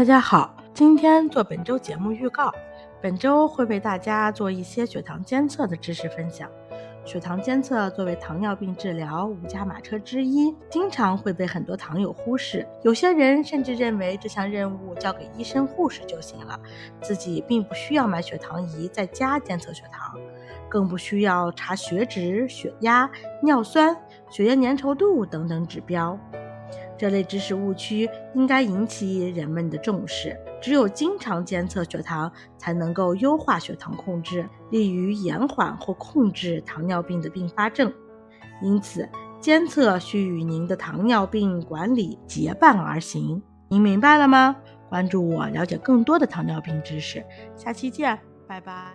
大家好，今天做本周节目预告。本周会为大家做一些血糖监测的知识分享。血糖监测作为糖尿病治疗五驾马车之一，经常会被很多糖友忽视。有些人甚至认为这项任务交给医生护士就行了，自己并不需要买血糖仪在家监测血糖，更不需要查血脂、血压、尿酸、血液粘稠度等等指标。这类知识误区应该引起人们的重视。只有经常监测血糖，才能够优化血糖控制，利于延缓或控制糖尿病的并发症。因此，监测需与您的糖尿病管理结伴而行。您明白了吗？关注我，了解更多的糖尿病知识。下期见，拜拜。